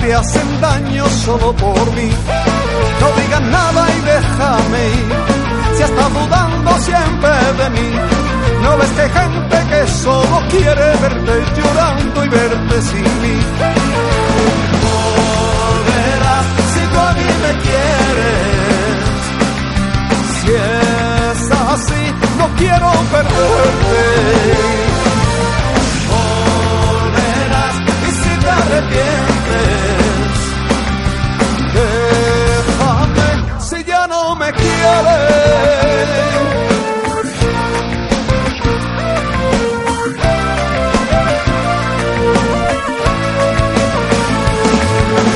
Te hacen daño solo por mí. No digas nada y déjame ir. Si estás dudando siempre de mí. No ves que gente que solo quiere verte llorando y verte sin mí. Me quieres.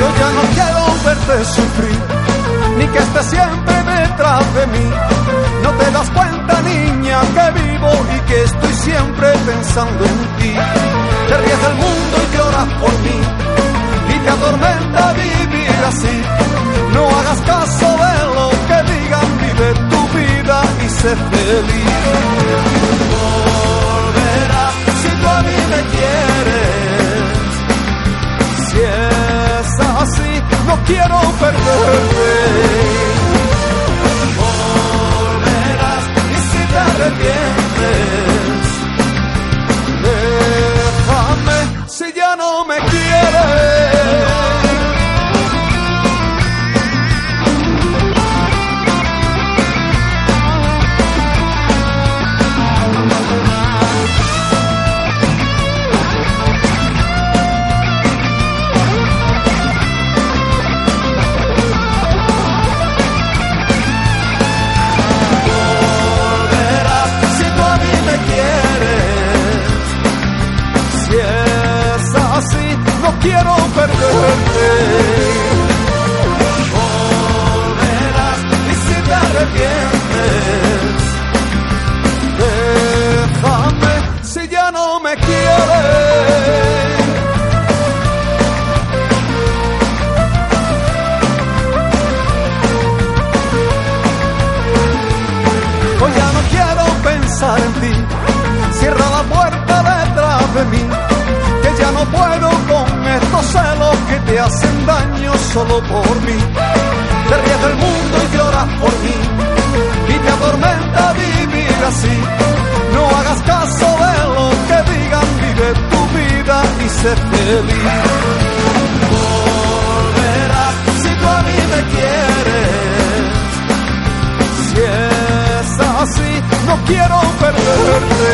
Yo ya no quiero verte sufrir, ni que estés siempre detrás de mí. No te das cuenta, niña, que vivo y que estoy siempre pensando en ti. Te ríes del mundo y lloras por mí, y te atormenta vivir así. Sé feliz. Cierra la puerta detrás de mí. Que ya no puedo con estos celos que te hacen daño solo por mí. Te ríes del mundo y lloras por mí. Y te atormenta vivir así. No hagas caso de lo que digan. Vive tu vida y sé feliz. Quiero perderte.